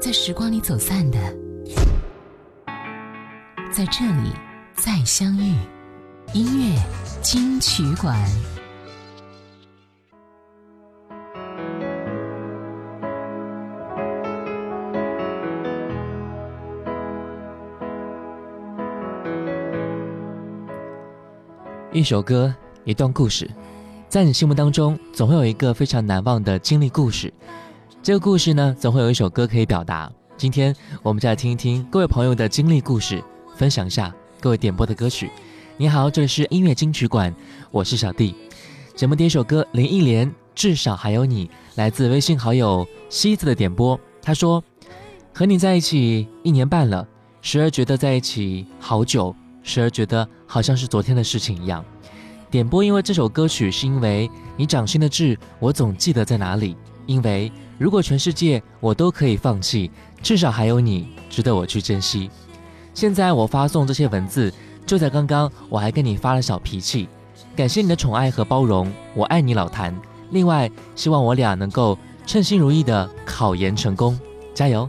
在时光里走散的，在这里再相遇。音乐金曲馆。一首歌，一段故事，在你心目当中，总会有一个非常难忘的经历故事。这个故事呢，总会有一首歌可以表达。今天，我们再来听一听各位朋友的经历故事，分享一下各位点播的歌曲。你好，这里是音乐金曲馆，我是小弟。节目第一首歌，林忆莲《至少还有你》，来自微信好友西子的点播。他说：“和你在一起一年半了，时而觉得在一起好久。”时而觉得好像是昨天的事情一样。点播，因为这首歌曲是因为你掌心的痣，我总记得在哪里。因为如果全世界我都可以放弃，至少还有你值得我去珍惜。现在我发送这些文字，就在刚刚我还跟你发了小脾气。感谢你的宠爱和包容，我爱你老谭。另外，希望我俩能够称心如意的考研成功，加油。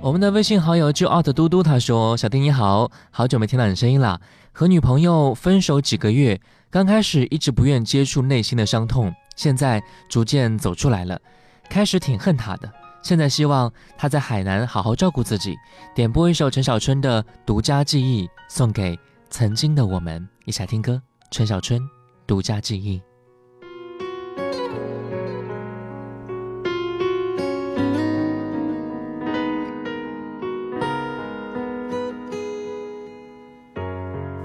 我们的微信好友就 out 嘟嘟他说：“小丁你好，好久没听到你声音了。和女朋友分手几个月，刚开始一直不愿接触内心的伤痛，现在逐渐走出来了。开始挺恨她的，现在希望她在海南好好照顾自己。点播一首陈小春的《独家记忆》，送给曾经的我们。一起来听歌，陈小春《独家记忆》。”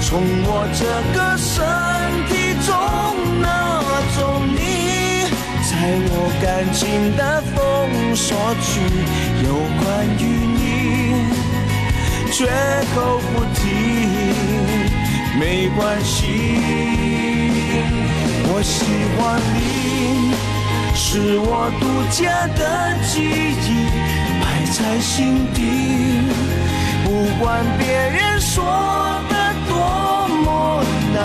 从我这个身体中拿走你。在我感情的封锁区，有关于你，绝口不提，没关系。我喜欢你，是我独家的记忆，摆在心底。不管别人说的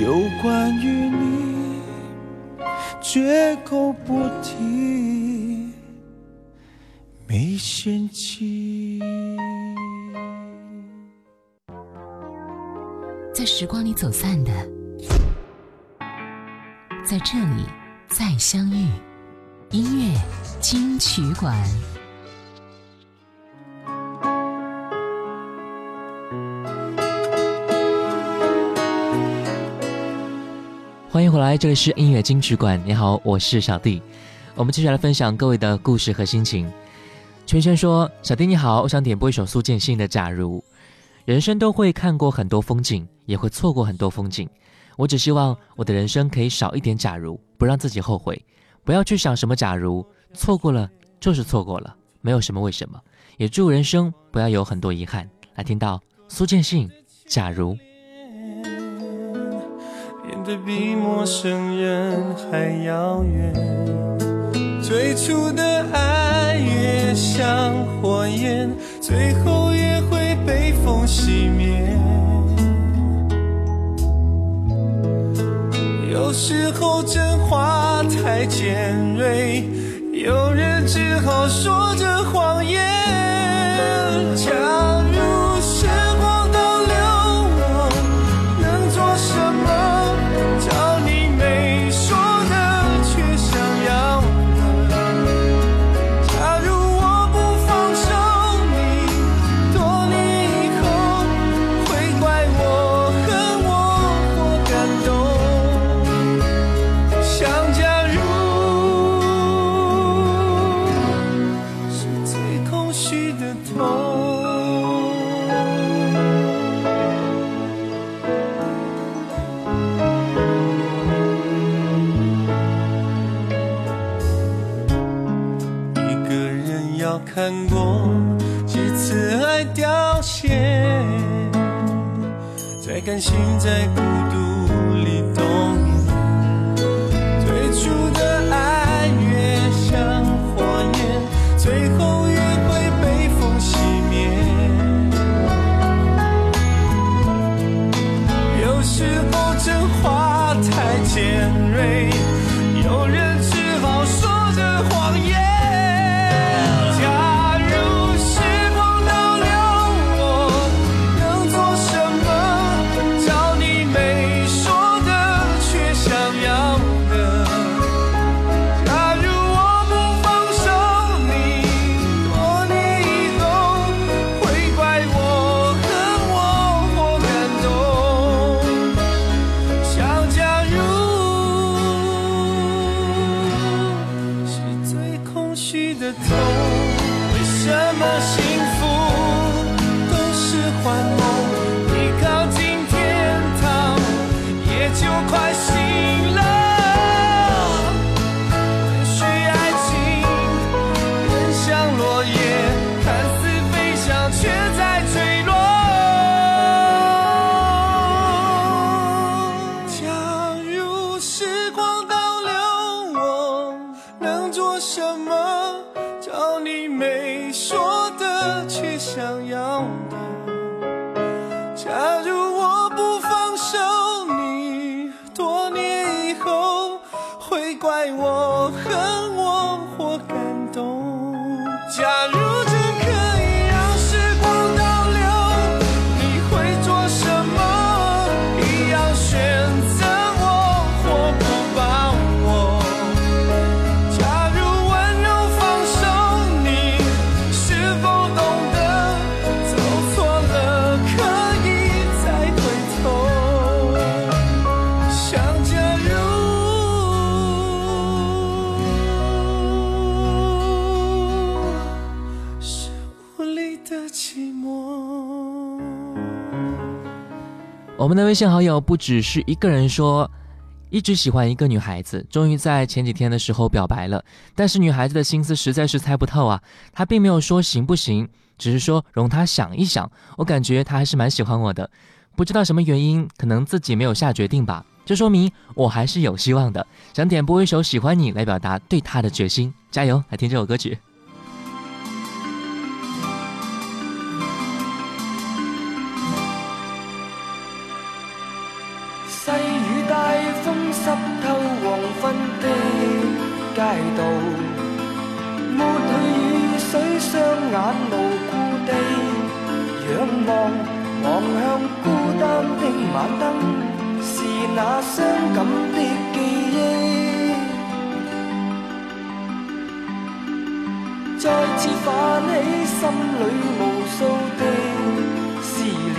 有关于你。绝口不提，没嫌弃。在时光里走散的，在这里再相遇。音乐金曲馆。欢迎回来，这里是音乐金曲馆。你好，我是小弟。我们接下来分享各位的故事和心情。圈圈说：“小弟你好，我想点播一首苏建信的《假如》。人生都会看过很多风景，也会错过很多风景。我只希望我的人生可以少一点假如，不让自己后悔。不要去想什么假如，错过了就是错过了，没有什么为什么。也祝人生不要有很多遗憾。”来听到苏建信《假如》。变得比陌生人还遥远。最初的爱越像火焰，最后也会被风熄灭。有时候真话太尖锐，有人只好说着谎言。心在我们的微信好友不只是一个人说，一直喜欢一个女孩子，终于在前几天的时候表白了。但是女孩子的心思实在是猜不透啊，她并没有说行不行，只是说容她想一想。我感觉她还是蛮喜欢我的，不知道什么原因，可能自己没有下决定吧。这说明我还是有希望的。想点播一首《喜欢你》来表达对她的决心，加油！来听这首歌曲。眼无故地仰望，望向孤单的晚灯，是那伤感的记忆。再次泛起心里无数的思念。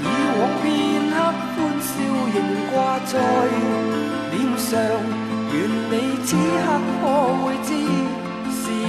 以往片刻欢笑仍挂在脸上，愿你此刻可会，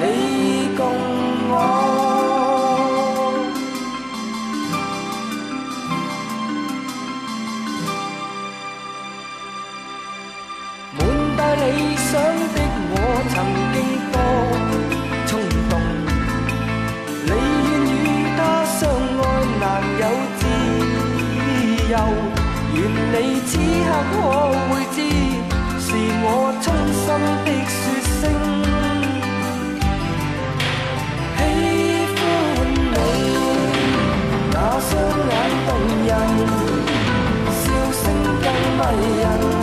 你共我。满带理想的我，曾经多冲动。你愿与他相爱，难有自由。愿你此刻可会知，是我衷心的更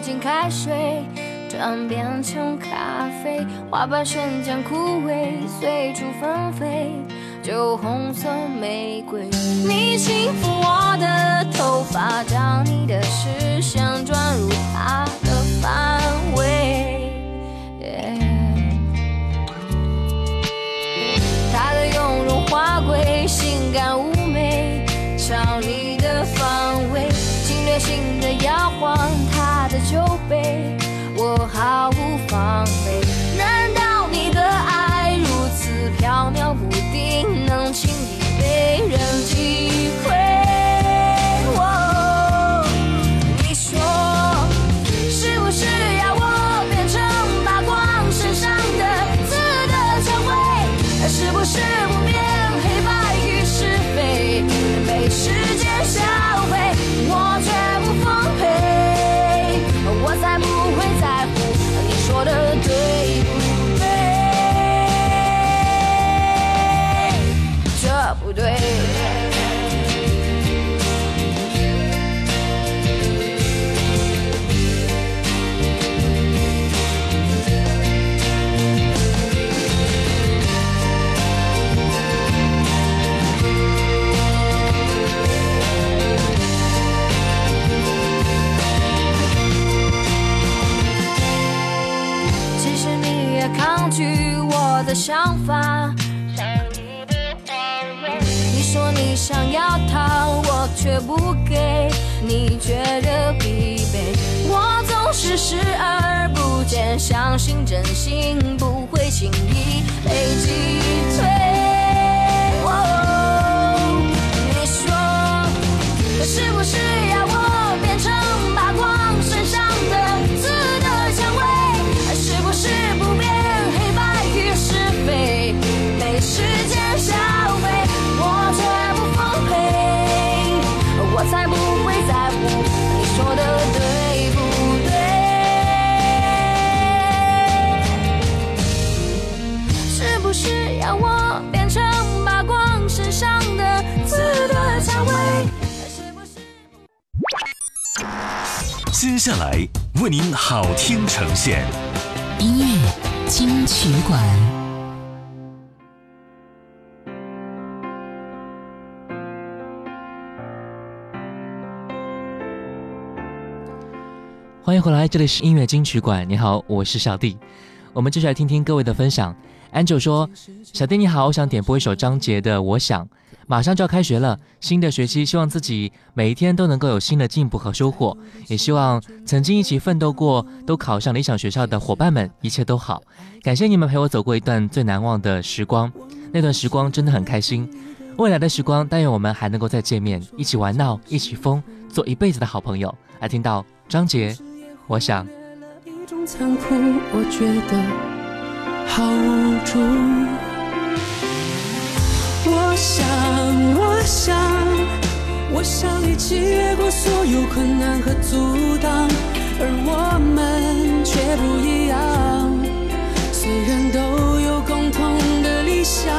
进开水，转变成咖啡，花瓣瞬间枯萎，随处纷飞，酒红色玫瑰。你轻抚我的头发，将你的视线转入他的范围。他的雍容华贵，性感妩媚，朝你的方位，侵略性的摇晃他的酒杯，我毫无防备。难道你的爱如此飘渺不定，能轻易被人击溃？的想法。你说你想要逃，我却不给，你觉得疲惫，我总是视而不见，相信真心不会轻易被击退。哦你说是不是要我下来为您好听呈现，音乐金曲馆，欢迎回来，这里是音乐金曲馆。你好，我是小弟。我们继续来听听各位的分享。Angel 说：“小弟你好，我想点播一首张杰的《我想》。马上就要开学了，新的学期，希望自己每一天都能够有新的进步和收获，也希望曾经一起奋斗过、都考上理想学校的伙伴们一切都好。感谢你们陪我走过一段最难忘的时光，那段时光真的很开心。未来的时光，但愿我们还能够再见面，一起玩闹，一起疯，做一辈子的好朋友。”来听到张杰。我想，我觉得好无助。我想，我想，我想一起越过所有困难和阻挡，而我们却不一样。虽然都有共同的理想，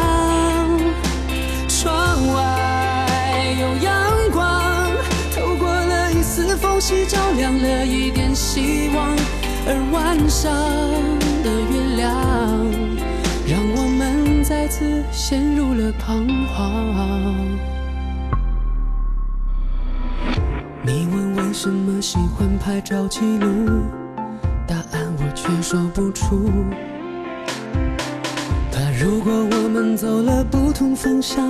窗外有阳光。透过了一丝缝隙，照亮了一点希望，而晚上的月亮，再次陷入了彷徨。你问为什么喜欢拍照记录，答案我却说不出。怕如果我们走了不同方向，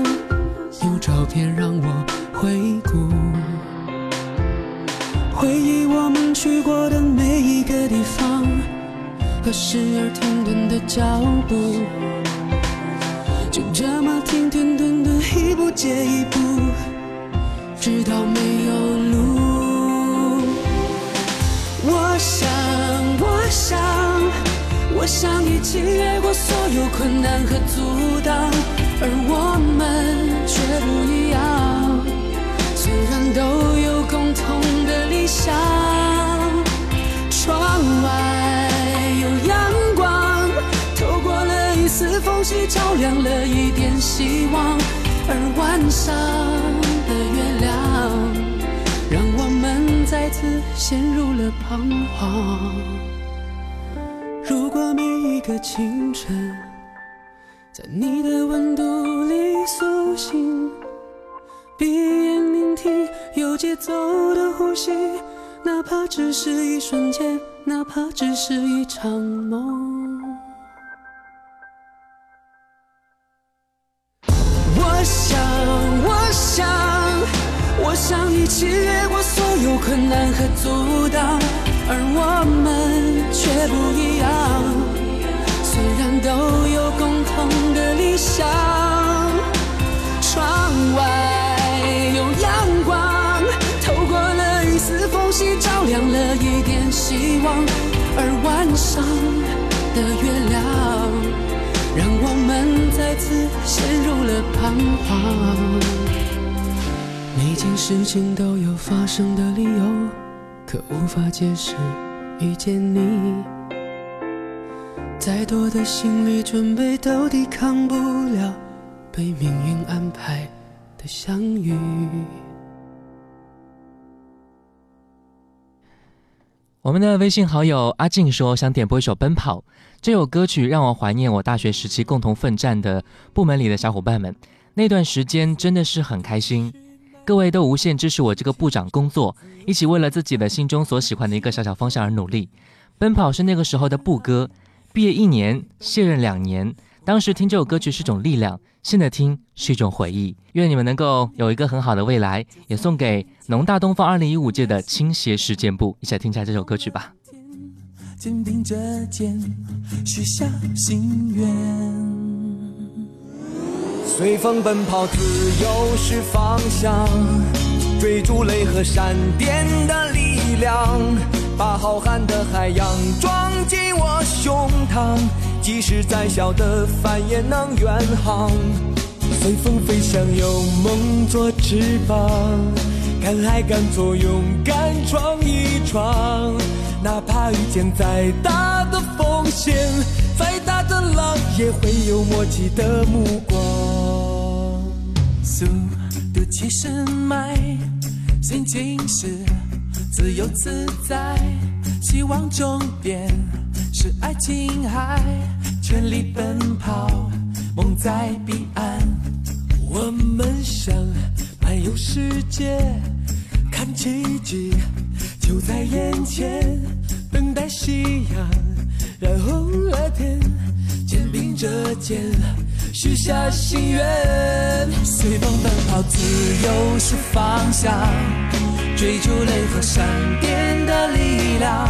有照片让我回顾。回忆我们去过的每一个地方，和时而停顿的脚步，就这么停停顿顿，一步接一步，直到没有路。我想，我想，我想一起越过所有困难和阻挡，而我们却不一样。虽然都有共同的理想，窗外有阳光，透过了一丝缝隙，照亮了一点希望。而晚上的月亮，让我们再次陷入了彷徨。如果每一个清晨，在你的温度里苏醒。闭眼聆听有节奏的呼吸，哪怕只是一瞬间，哪怕只是一场梦。我想，我想，我想一起越过所有困难和阻挡，而我们却不一样。虽然都有共同的理想，窗外有阳光，透过了一丝缝隙，照亮了一点希望。而晚上的月，再次陷入了彷徨。每件事情都有发生的理由，可无法解释遇见你。再多的心理准备都抵抗不了被命运安排的相遇。我们的微信好友阿静说，想点播一首《奔跑》这首歌曲，让我怀念我大学时期共同奋战的部门里的小伙伴们。那段时间真的是很开心，各位都无限支持我这个部长工作，一起为了自己的心中所喜欢的一个小小方向而努力。奔跑是那个时候的部歌，毕业一年，卸任两年，当时听这首歌曲是种力量，现在听是一种回忆。愿你们能够有一个很好的未来，也送给农大东方二零一五届的倾斜实践部，一起来听一下这首歌曲吧。肩并着肩，许下心愿。随风奔跑，自由是方向，追逐雷和闪电的力量，把浩瀚的海洋装进我胸膛，即使再小的帆也能远航。随风飞翔，有梦做翅膀，敢爱敢做，勇敢闯一闯。哪怕遇见再大的风险，再大的浪，也会有默契的目光。速度七十迈，心情是自由自在，希望终点是爱琴海，全力奔跑，梦在彼岸。我们想漫游世界，看奇迹。就在眼前，等待夕阳染红了天，肩并着肩，许下心愿。随风奔跑，自由是方向，追逐雷和闪电的力量，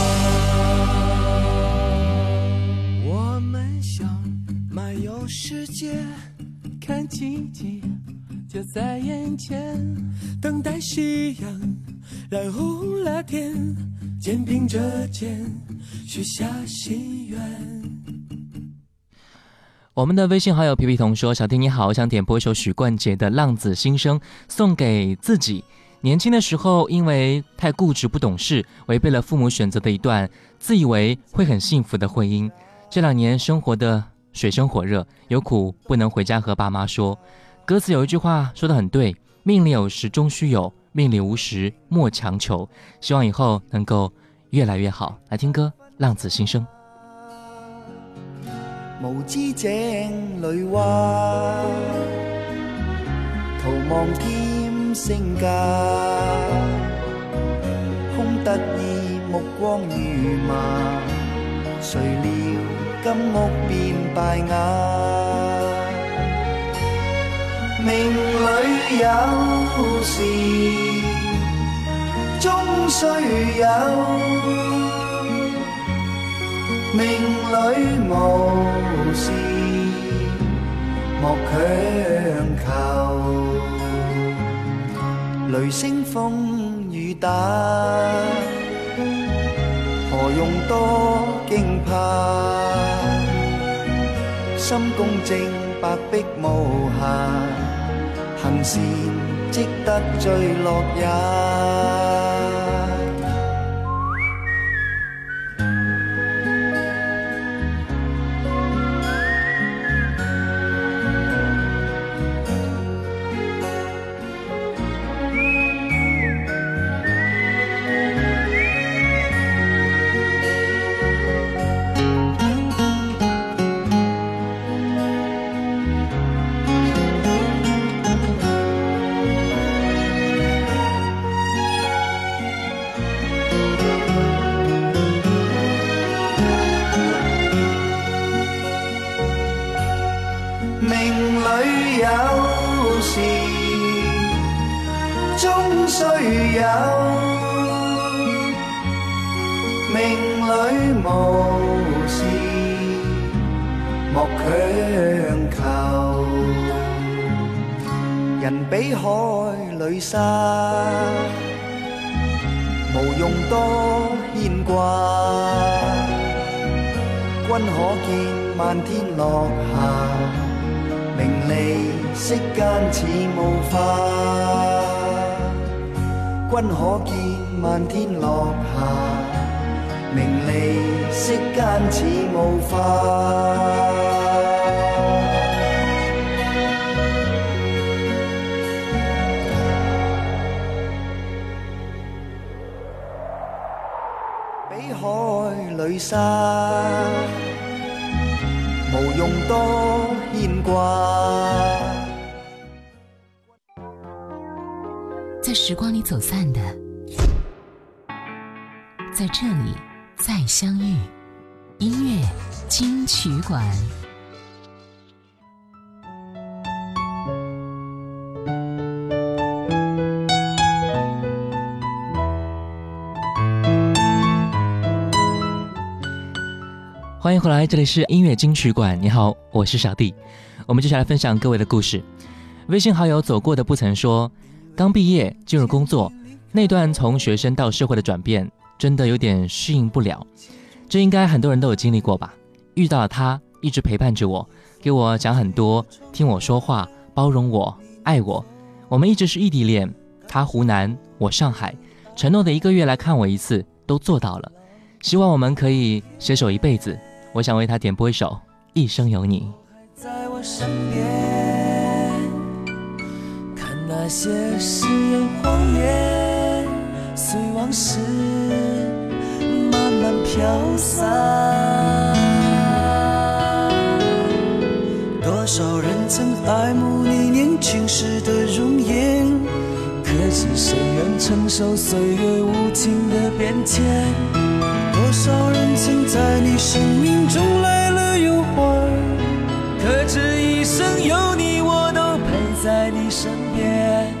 世界看奇迹就在眼前，等待夕阳染红了天，肩并着肩许下心愿。我们的微信好友皮皮童说：“小丁你好，我想点播一首许冠杰的《浪子心声》，送给自己。年轻的时候因为太固执不懂事，违背了父母选择的一段自以为会很幸福的婚姻。这两年生活的……”水深火热，有苦不能回家和爸妈说。歌词有一句话说的很对：命里有时终须有，命里无时莫强求。希望以后能够越来越好。来听歌，《浪子心声》。无知井里蛙，徒望添声价，空得意目光如麻，谁料？金屋变败瓦，命里有时终须有，命里无时莫强求。雷声风雨打，何用多惊怕？心公正，白璧无瑕，行善积德最乐也。比海里沙，无用多牵挂。君可见漫天落霞，名利息间似雾化。君可见漫天落霞，名利息间似雾化。比海里沙，无用多牵挂。在时光里走散的，在这里再相遇。音乐金曲馆。欢迎回来，这里是音乐金曲馆。你好，我是小弟。我们接下来分享各位的故事。微信好友走过的不曾说，刚毕业进入工作，那段从学生到社会的转变，真的有点适应不了。这应该很多人都有经历过吧？遇到了他，一直陪伴着我，给我讲很多，听我说话，包容我，爱我。我们一直是异地恋，他湖南，我上海，承诺的一个月来看我一次，都做到了。希望我们可以携手一辈子。我想为他点播一首《一生有你》。在我身边，看那些誓言谎言，随往事慢慢飘散。多少人曾爱慕你年轻时的容颜，可知谁愿承受岁月无情的变迁？多少人曾在你生命中来了又还，可知一生有你，我都陪在你身边。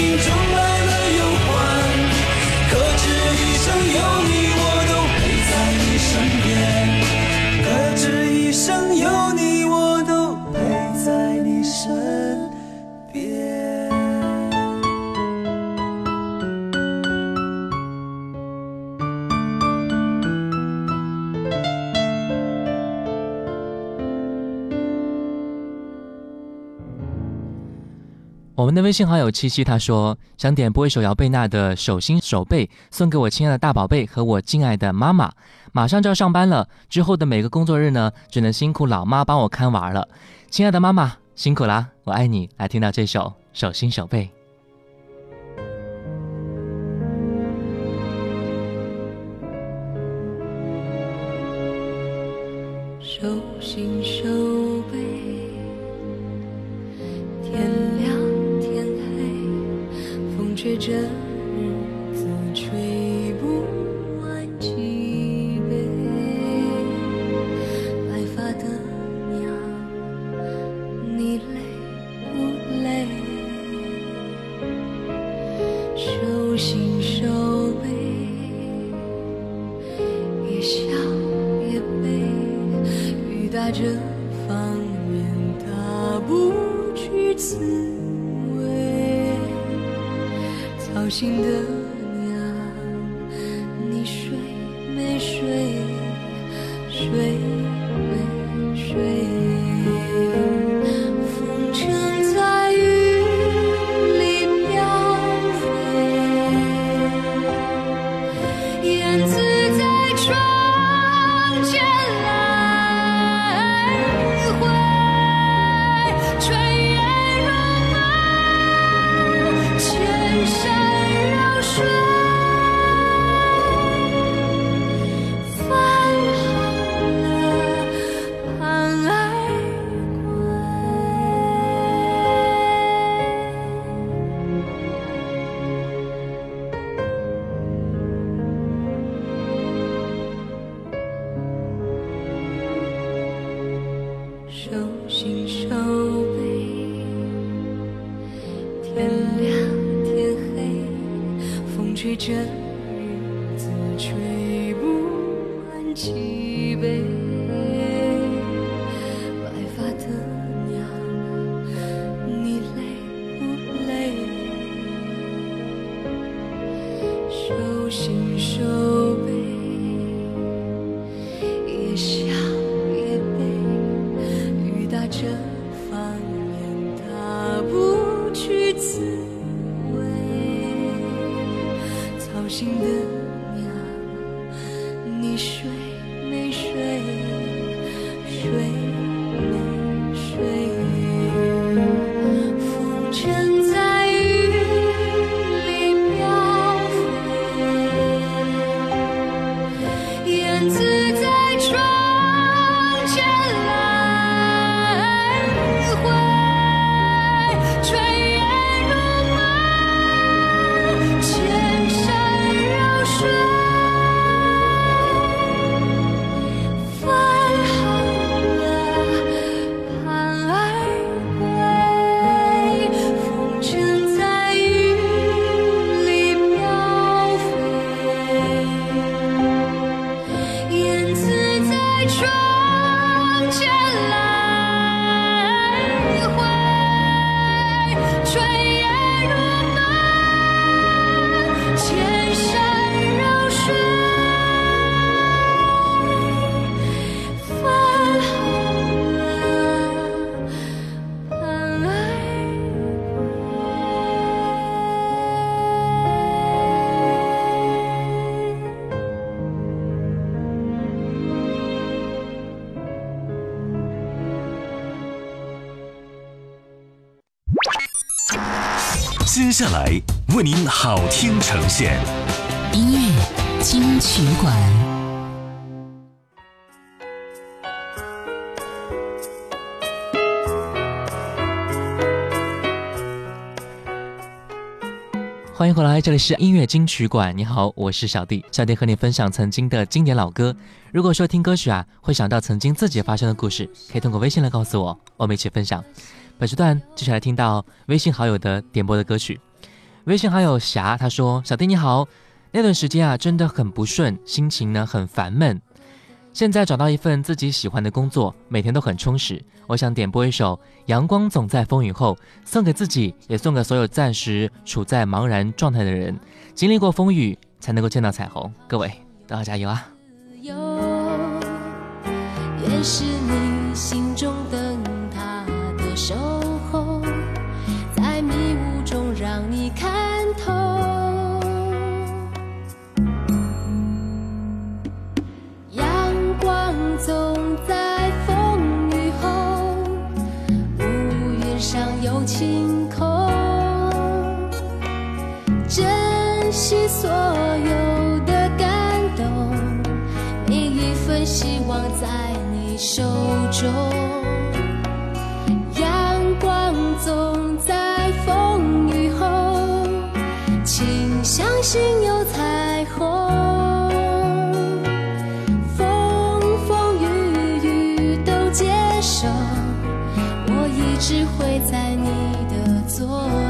你生们的微信好友七七他说想点播一首姚贝娜的《手心手背》，送给我亲爱的大宝贝和我敬爱的妈妈。马上就要上班了，之后的每个工作日呢，只能辛苦老妈帮我看娃了。亲爱的妈妈，辛苦啦，我爱你。来听到这首《手心手背》。手心手心的接下来为您好听呈现，音乐金曲馆，欢迎回来，这里是音乐金曲馆。你好，我是小弟。小弟和你分享曾经的经典老歌。如果说听歌曲啊，会想到曾经自己发生的故事，可以通过微信来告诉我，我们一起分享。本时段接下来听到微信好友的点播的歌曲。微信好友霞他说：“小弟你好，那段时间啊真的很不顺，心情呢很烦闷。现在找到一份自己喜欢的工作，每天都很充实。我想点播一首《阳光总在风雨后》，送给自己，也送给所有暂时处在茫然状态的人。经历过风雨，才能够见到彩虹。各位都要加油啊！有，也是你心中灯塔的守晴空珍惜所有的感动每一份希望在你手中。阳光总在风雨后请相信有只会在你的左右。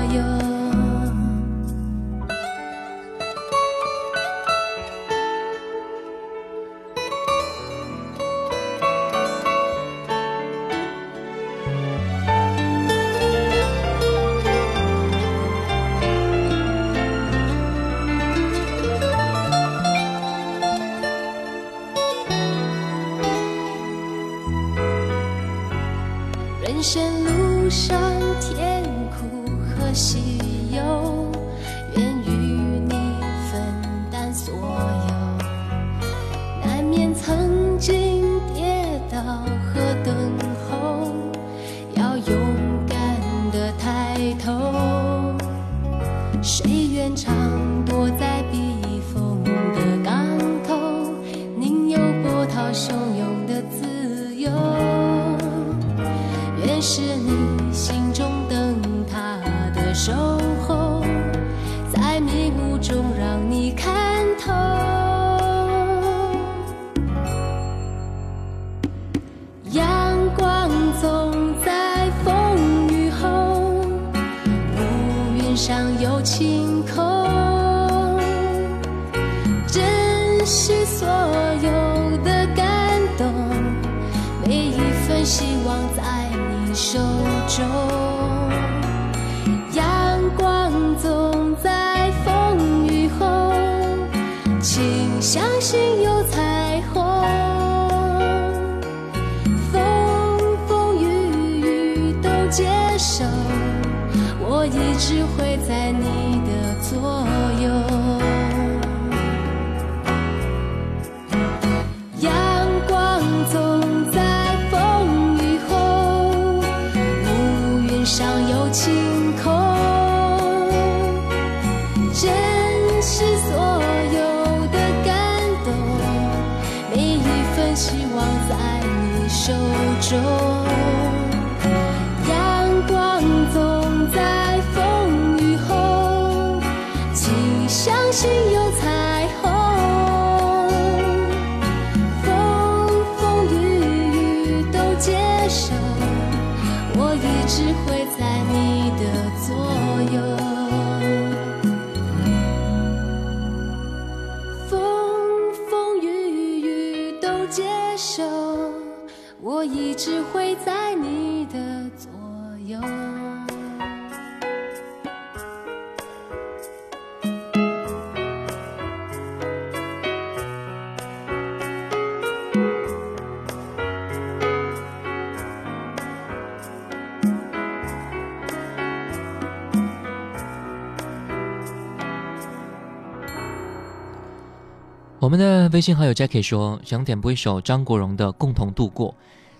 我们的微信好友 Jackie 说，想点播一首张国荣的《共同度过》。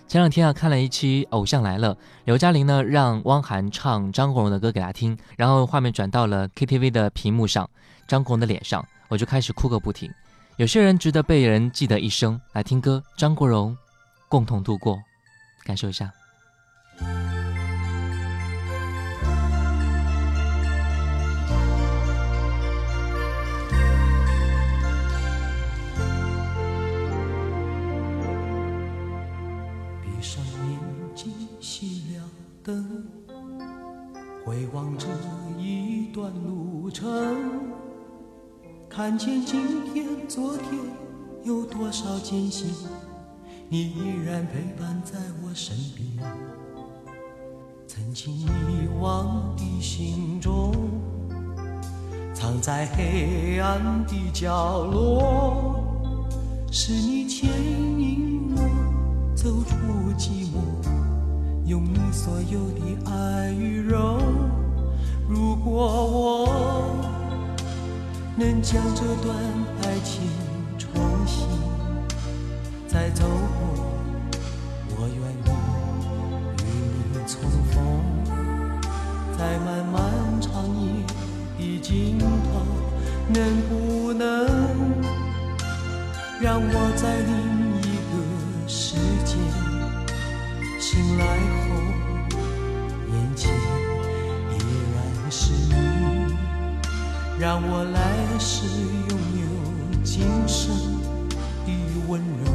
前两天啊，看了一期《偶像来了》，刘嘉玲呢让汪涵唱张国荣的歌给他听，然后画面转到了 KTV 的屏幕上，张国荣的脸上，我就开始哭个不停。有些人值得被人记得一生，来听歌，张国荣《共同度过》，感受一下。回望这一段路程，看见今天、昨天有多少艰辛，你依然陪伴在我身边。曾经遗忘的心中，藏在黑暗的角落，是你牵引我走出寂寞，用你所有的爱与柔。如果我能将这段爱情重新再走过，我愿意与你重逢，在漫漫长夜的尽头，能不能让我在你醒来后，眼前依然是你，让我来世拥有今生的温柔。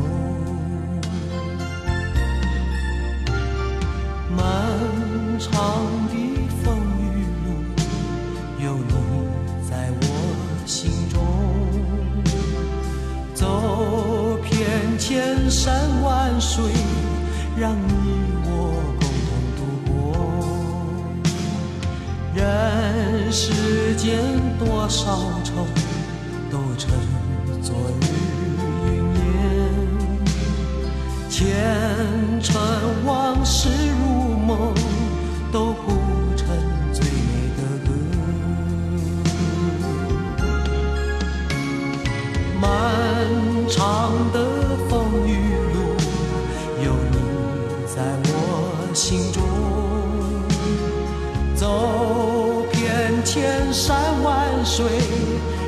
漫长的风雨路，有你在我心中。走遍千山万水，让你人世间多少愁，都成昨日云烟。前尘往事如梦，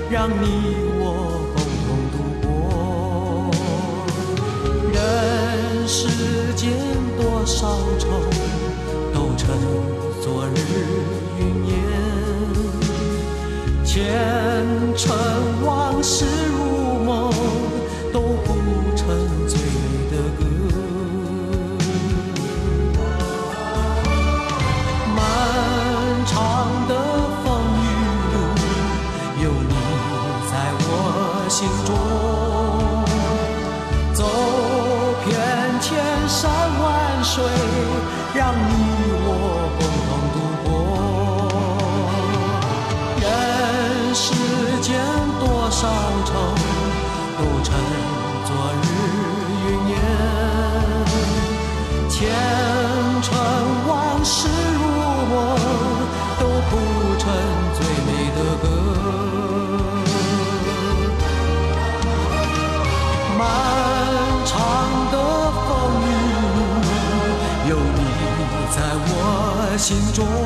让你让你心中。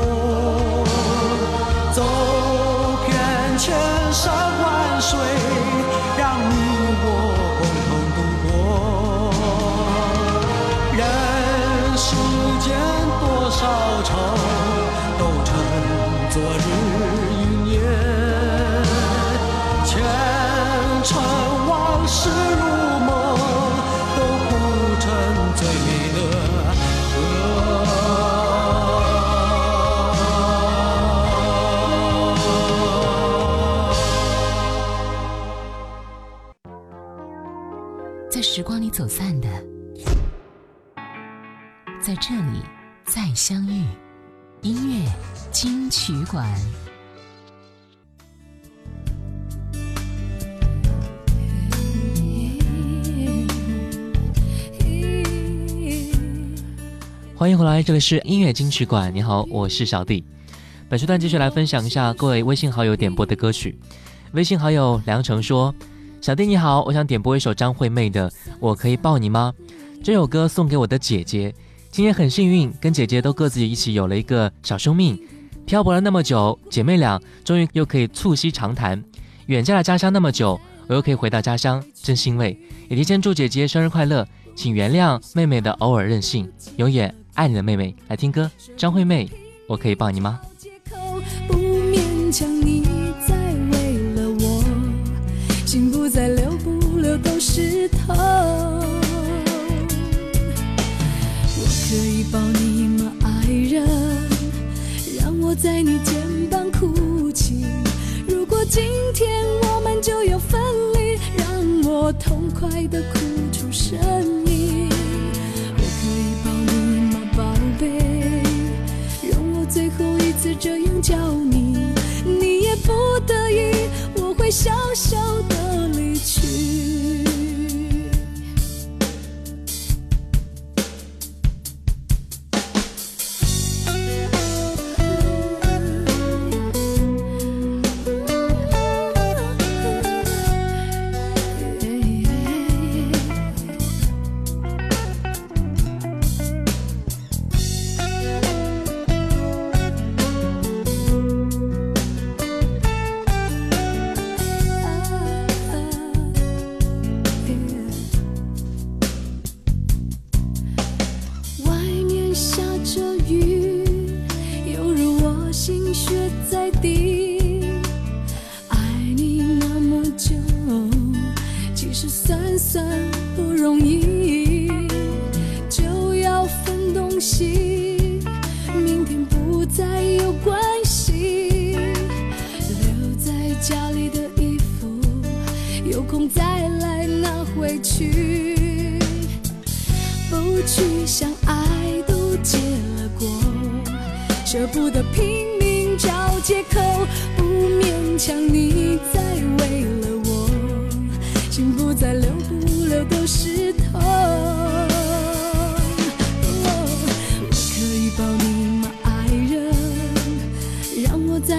走散的，在这里再相遇。音乐金曲馆，欢迎回来，这里是音乐金曲馆。你好，我是小弟。本时段继续来分享一下各位微信好友点播的歌曲。微信好友梁成说：“小弟你好，我想点播一首张惠妹的《我可以抱你吗》。这首歌送给我的姐姐。今天很幸运，跟姐姐都各自一起有了一个小生命。漂泊了那么久，姐妹俩终于又可以促膝长谈。远嫁了家乡那么久，我又可以回到家乡，真欣慰。也提前祝姐姐生日快乐，请原谅妹妹的偶尔任性，永远爱你的妹妹。来听歌，张惠妹，我可以抱你吗？都湿透。我可以抱你吗，爱人？让我在你肩膀哭泣。如果今天我们就要分离，让我痛快的哭出声音。我可以抱你吗，宝贝？让我最后一次这样叫你，你也不得已，我会笑笑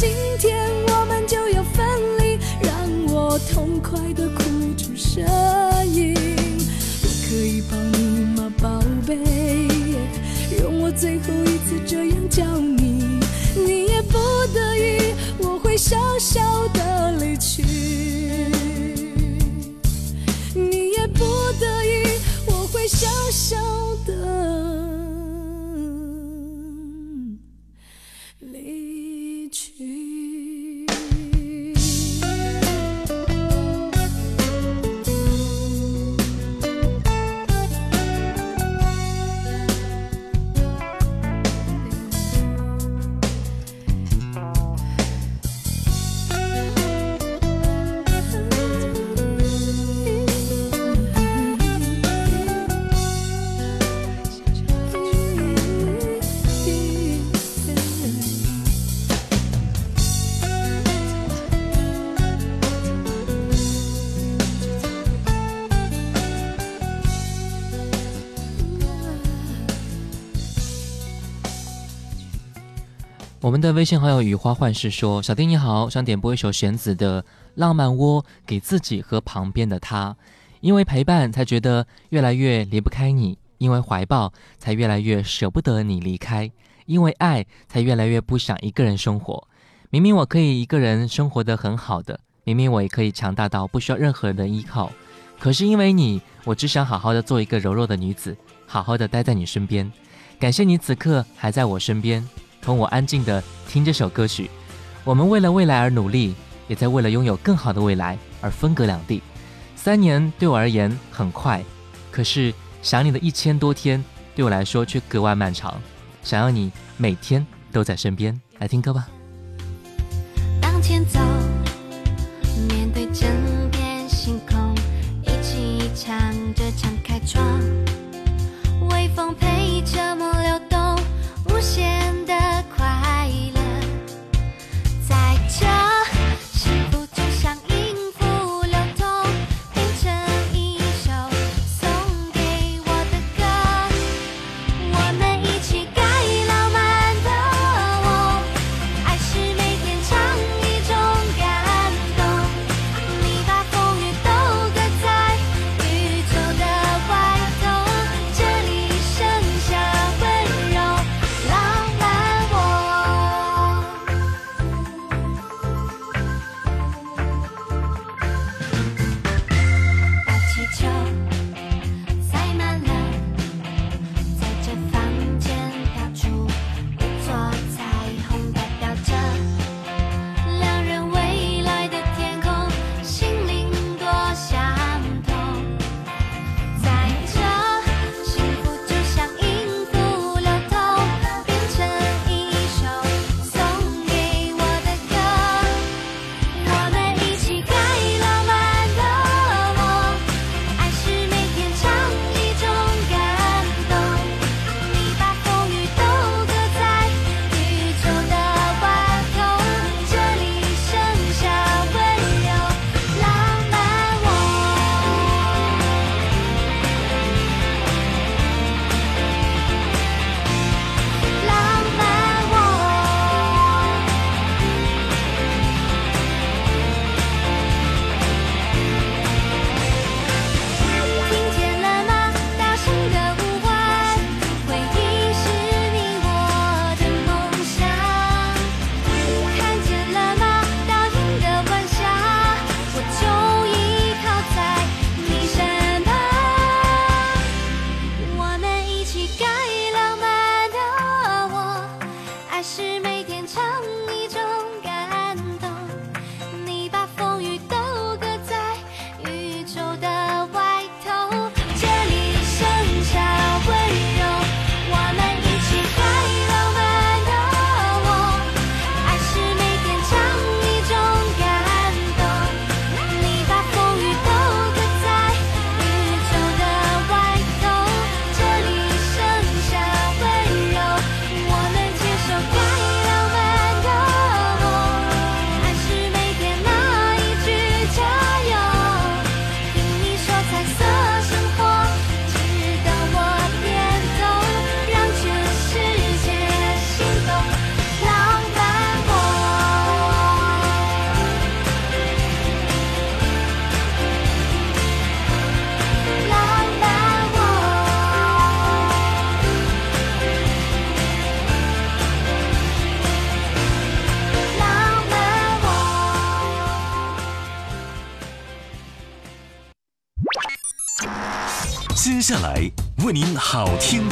今天我们就要分离，让我痛快的哭出声音。我可以抱你吗，宝贝？用我最后一次这样叫你，你也不得已，我会笑笑的离去。你也不得已，我会笑笑的们的微信好友雨花幻视说：“小丁你好，想点播一首弦子的《浪漫窝》给自己和旁边的他，因为陪伴才觉得越来越离不开你，因为怀抱才越来越舍不得你离开，因为爱才越来越不想一个人生活。明明我可以一个人生活得很好的，明明我也可以强大到不需要任何人的依靠，可是因为你，我只想好好的做一个柔弱的女子，好好的待在你身边。感谢你此刻还在我身边。”同我安静的听这首歌曲，我们为了未来而努力，也在为了拥有更好的未来而分隔两地。三年对我而言很快，可是想你的一千多天对我来说却格外漫长。想要你每天都在身边，来听歌吧。前走，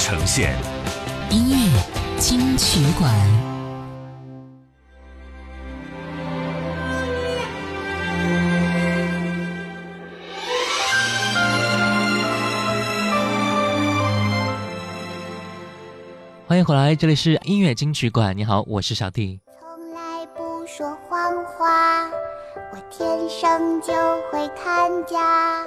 呈现。音乐金曲馆，欢迎回来，这里是音乐金曲馆。你好，我是小弟。从来不说谎话，我天生就会看家。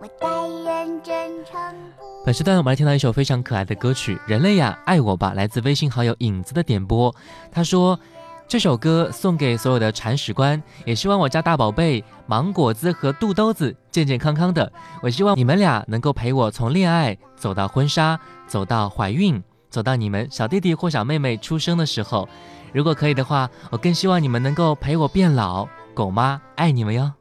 我待人真诚不。本时段我们来听到一首非常可爱的歌曲《人类呀，爱我吧》，来自微信好友影子的点播。他说：“这首歌送给所有的铲屎官，也希望我家大宝贝芒果子和肚兜子健健康康的。我希望你们俩能够陪我从恋爱走到婚纱，走到怀孕，走到你们小弟弟或小妹妹出生的时候。如果可以的话，我更希望你们能够陪我变老。狗妈爱你们哟。”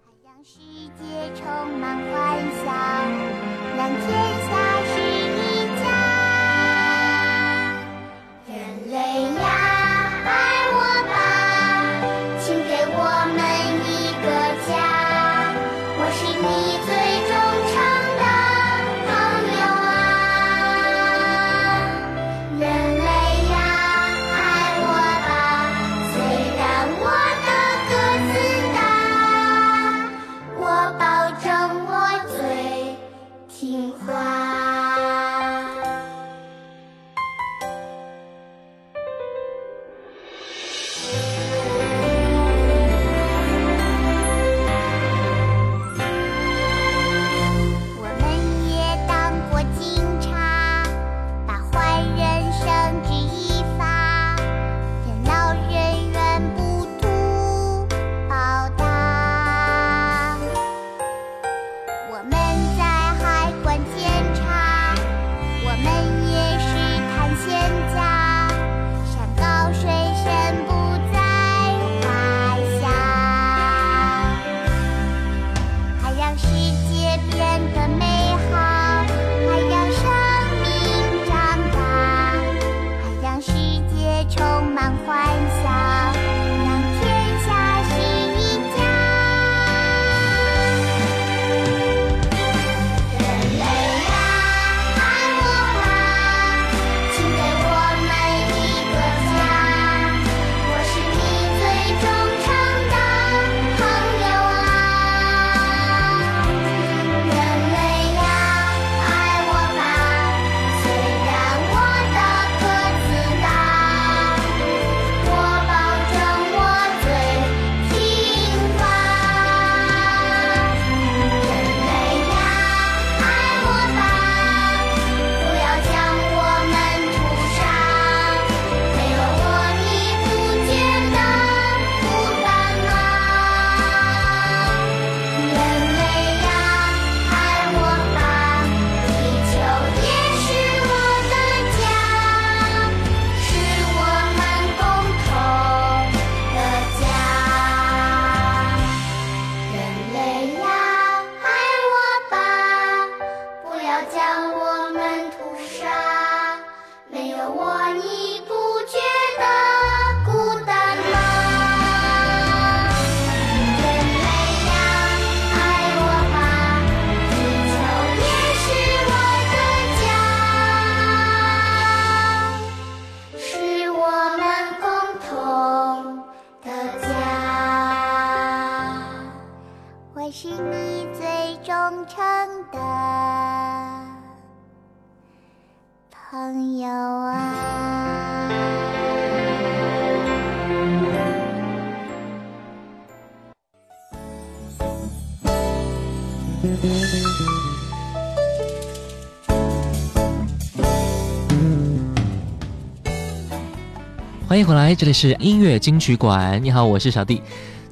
欢迎回来，这里是音乐金曲馆。你好，我是小弟。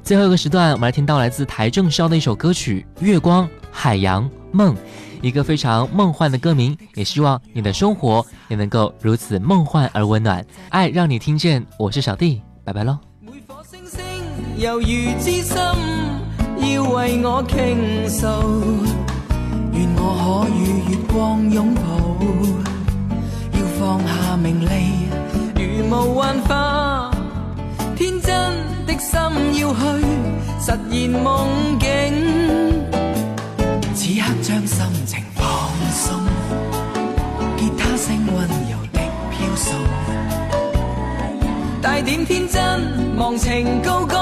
最后一个时段，我们来听到来自邰正宵的一首歌曲《月光海洋梦》，一个非常梦幻的歌名。也希望你的生活也能够如此梦幻而温暖。爱让你听见，我是小弟，拜拜喽。每顆星星猶如之心，要為我傾訴。願我可與月光擁抱，要放下名利，无幻化，天真的心要去实现梦境。此刻将心情放松，吉他声温柔的飘送。带点天真，忘情高歌，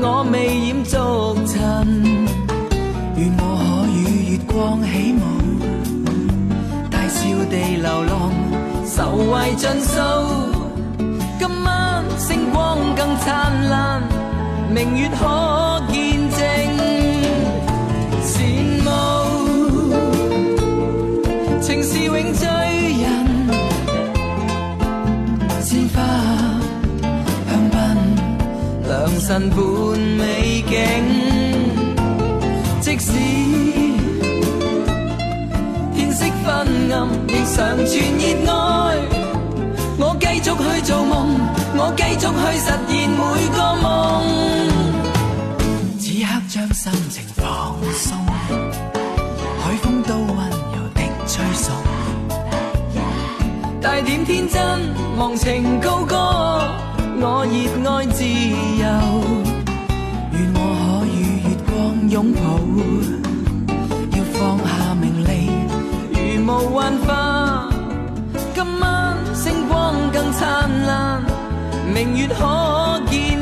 我未染俗尘。愿我可与月光起舞，大笑地流浪，愁怀尽收。星光更灿烂，明月可见证。羡慕情是永醉人，鲜花香槟，良辰伴美景。即使天色昏暗，亦常存热爱。我繼續去做夢，我繼續去實現每個夢。此刻將心情放鬆，海風都溫柔的吹送，帶點天真，忘情高歌，我熱愛自由。願我可与月光擁抱，要放下名利，如無幻化。今晚星光更灿烂，明月可见。